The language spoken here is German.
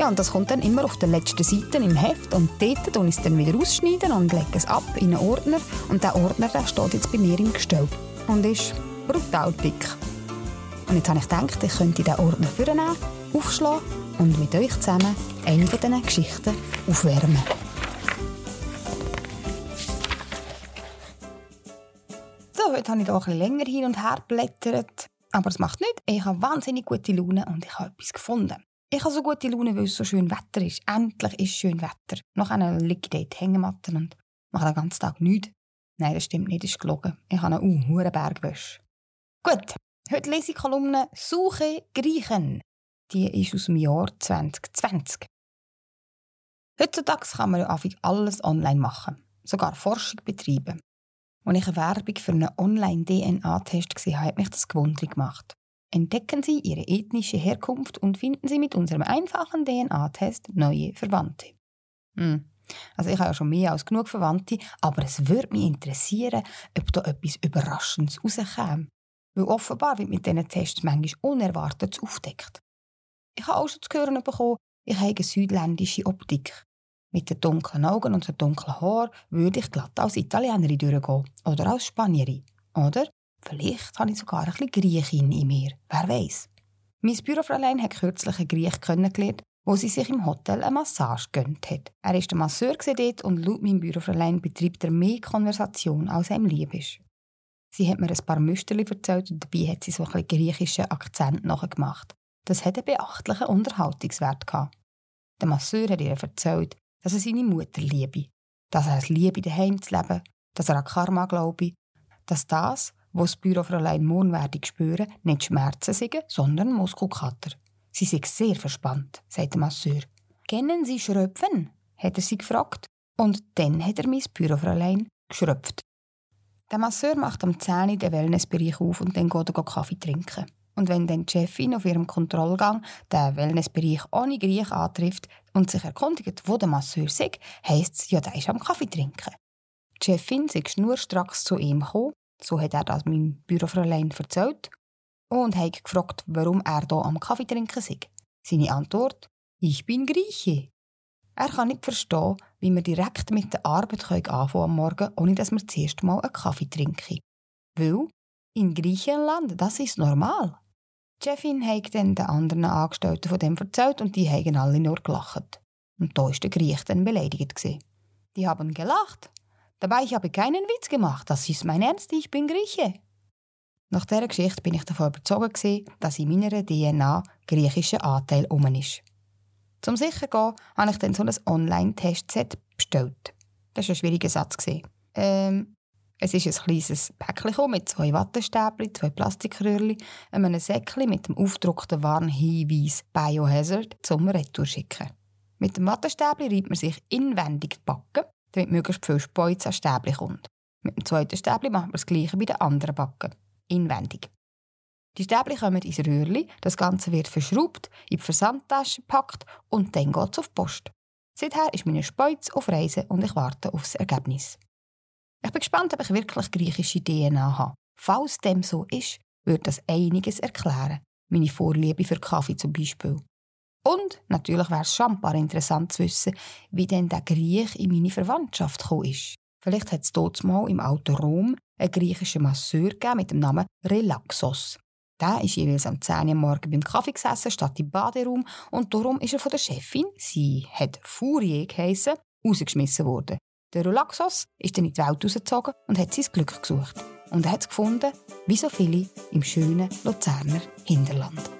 Ja, und das kommt dann immer auf der letzten Seite im Heft und dort und ich es dann wieder ausschneiden und lege es ab in einen Ordner und der Ordner der steht jetzt bei mir im Gestell und ist brutal dick. Und jetzt habe ich gedacht, ich könnte diesen Ordner vornehmen, aufschlagen und mit euch zusammen eine von diesen Geschichten aufwärmen. So, heute habe ich hier ein länger hin und her geblättert. Aber es macht nichts. Ich habe wahnsinnig gute Laune und ich habe etwas gefunden. Ich habe so gute Laune, weil es so schön Wetter ist. Endlich ist schön Wetter. Noch einer liegt ich dort Hängematten und mache den ganzen Tag nichts. Nein, das stimmt nicht, das ist gelogen. Ich habe einen uh, Bergwäsche. Gut, heute lese ich Kolumne «Suche Griechen». Die ist aus dem Jahr 2020. Heutzutage kann man ja alles online machen, sogar Forschung betreiben. Als ich eine Werbung für einen Online-DNA-Test gesehen habe, hat mich das gewundert gemacht. Entdecken Sie Ihre ethnische Herkunft und finden Sie mit unserem einfachen DNA-Test neue Verwandte. Hm. Also ich habe ja schon mehr als genug Verwandte, aber es würde mich interessieren, ob da etwas Überraschendes rauskäme. Weil offenbar wird mit diesen Tests manchmal Unerwartetes aufdeckt. Ich habe auch schon zu hören bekommen, ich habe eine südländische Optik. Mit den dunklen Augen und den dunklen Haaren würde ich glatt als Italienerin durchgehen oder als Spanierin. Oder Vielleicht habe ich sogar ein bisschen Griechin in mir. Wer weiß? Mein Bürofräulein hat kürzlich einen Griech kennengelernt, wo sie sich im Hotel eine Massage gönnt hat. Er war der Masseur dort und laut meinem Bürofräulein betreibt er mehr Konversation, als ihm lieb ist. Sie hat mir ein paar Müsterli erzählt und dabei hat sie so ein bisschen griechischen Akzent nachgemacht. Das hat einen beachtlichen Unterhaltungswert gehabt. Der Masseur hat ihr erzählt, dass er seine Mutter liebe, dass er es liebe, daheim zu leben, dass er an Karma glaube, dass das, wo das Bürofräulein werde spüren, nicht Schmerzen sind, sondern Muskelkater. Sie sind sehr verspannt, sagt der Masseur. Kennen Sie Schröpfen? hat er sie gefragt. Und dann hat er mein Bürofräulein geschröpft. Der Masseur macht am 10 den Wellnessbereich auf und dann geht er Kaffee trinken. Und wenn dann die Chefin auf ihrem Kontrollgang den Wellnessbereich ohne Griech antrifft und sich erkundigt, wo der Masseur ist, heisst es, ja, der ist am Kaffee trinken. Die Chefin ist schnurstracks zu ihm gekommen so hat er das meinem Bürofräulein erzählt und hat gefragt, warum er hier am Kaffee trinken sei. Seine Antwort: Ich bin Grieche. Er kann nicht verstehen, wie wir direkt mit der Arbeit anfangen am Morgen, ohne dass wir zuerst mal einen Kaffee trinken. Weil in Griechenland, das ist normal. Die Chefin hat dann den anderen Angestellten von dem erzählt und die haben alle nur gelacht. Und da war der Griech dann beleidigt. Die haben gelacht Dabei ich habe keinen Witz gemacht, das ist mein Ernst, ich bin Grieche. Nach dieser Geschichte bin ich davon überzeugt, dass in meiner DNA griechischer Anteil um ist. Zum sicher gehen, habe ich dann so ein Online-Testset bestellt. Das war ein schwieriger Satz. Ähm, es ist ein kleines Päckchen mit zwei Wattestäbchen, zwei Plastikröhrchen, einem Säckchen mit dem aufgedruckten Warnhinweis Biohazard zum Retour schicken. Mit dem Wattestäbchen reibt man sich inwendig die Backen damit möglichst viel Speuz an Stäbchen kommt. Mit dem zweiten Stäbchen machen wir das gleiche bei den anderen Backen. Inwendig. Die Stäbchen kommen ins Röhrli, das Ganze wird verschraubt, in die Versandtasche gepackt und dann geht es auf die Post. Seither ist meine Speuz auf Reisen und ich warte auf das Ergebnis. Ich bin gespannt, ob ich wirklich griechische DNA habe. Falls dem so ist, würde das einiges erklären. Meine Vorliebe für Kaffee zum Beispiel. Und natürlich wäre es schon interessant zu wissen, wie denn der Griech in meine Verwandtschaft gekommen ist. Vielleicht hat es dort mal im alten Rom einen griechischen Masseur mit dem Namen Relaxos. Der ist jeweils am 10 Uhr morgen beim Kaffee gesessen, statt im Baderaum, und darum ist er von der Chefin, sie hat Furie geheissen, rausgeschmissen worden. Der Relaxos ist dann in die Welt rausgezogen und hat sein Glück gesucht. Und er hat es gefunden, wie so viele im schönen Luzerner Hinterland.